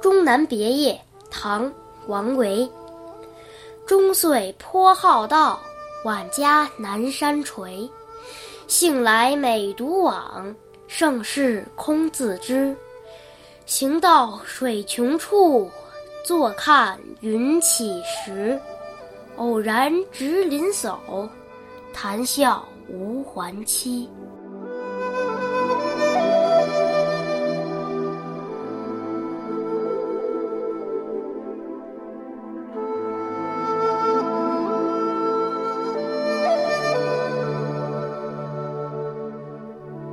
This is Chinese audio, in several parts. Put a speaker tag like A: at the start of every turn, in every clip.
A: 终南别业》唐·王维。终岁颇好道，晚家南山陲。兴来每独往，盛事空自知。行到水穷处，坐看云起时。偶然值林叟，谈笑无还期。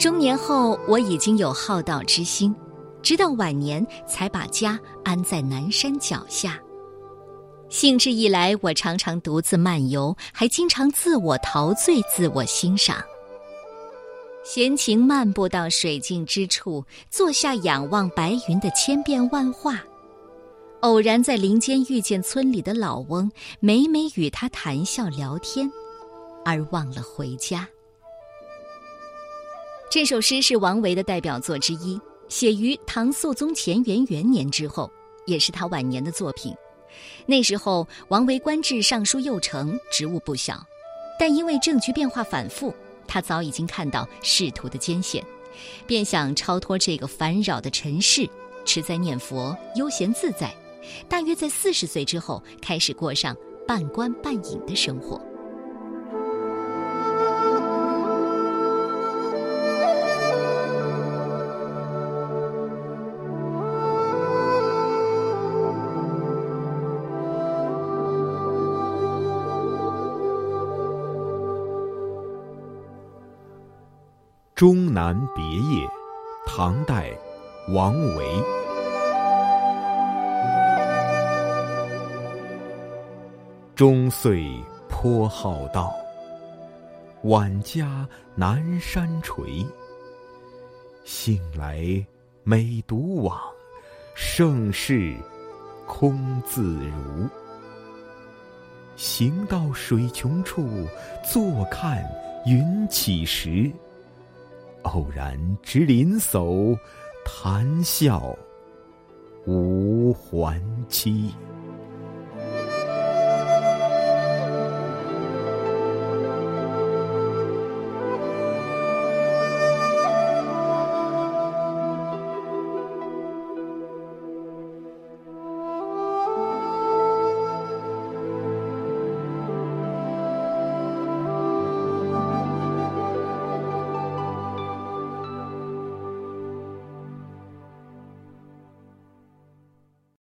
B: 中年后，我已经有好道之心，直到晚年才把家安在南山脚下。兴致一来，我常常独自漫游，还经常自我陶醉、自我欣赏。闲情漫步到水静之处，坐下仰望白云的千变万化。偶然在林间遇见村里的老翁，每每与他谈笑聊天，而忘了回家。这首诗是王维的代表作之一，写于唐肃宗乾元元年之后，也是他晚年的作品。那时候，王维官至尚书右丞，职务不小，但因为政局变化反复，他早已经看到仕途的艰险，便想超脱这个烦扰的尘世，持斋念佛，悠闲自在。大约在四十岁之后，开始过上半官半隐的生活。
C: 《终南别业》，唐代，王维。终岁颇好道，晚家南山陲。兴来每独往，盛事空自如。行到水穷处，坐看云起时。偶然值林叟，谈笑无还期。